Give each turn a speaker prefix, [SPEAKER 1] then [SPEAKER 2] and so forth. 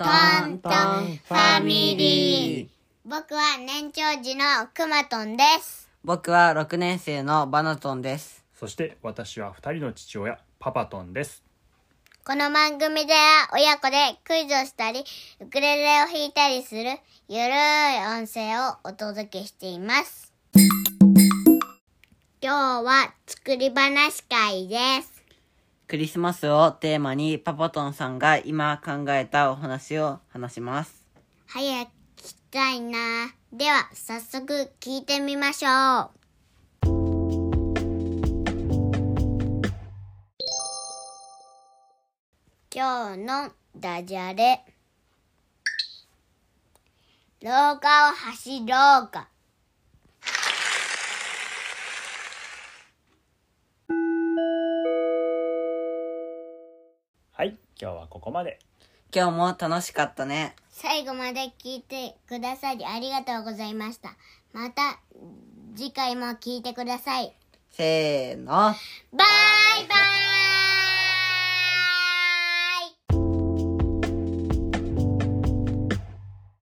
[SPEAKER 1] トントンファミリー。
[SPEAKER 2] 僕は年長児のくまとんです。
[SPEAKER 1] 僕は6年生のバナトンです。
[SPEAKER 3] そして私は二人の父親パパトンです
[SPEAKER 2] この番組では親子でクイズをしたり、ウクレレを弾いたりするゆるい音声をお届けしています。今日は作り話会です。
[SPEAKER 1] クリスマスをテーマにパパトンさんが今考えたお話を話します。
[SPEAKER 2] 早く聞きたいな。では早速聞いてみましょう。今日のダジャレ。廊下を走ろうか。
[SPEAKER 3] はい今日はここまで
[SPEAKER 1] 今日も楽しかったね。
[SPEAKER 2] 最後まで聞いてくださりありがとうございました。また次回も聞いてください。
[SPEAKER 1] せーの。
[SPEAKER 2] バイバイ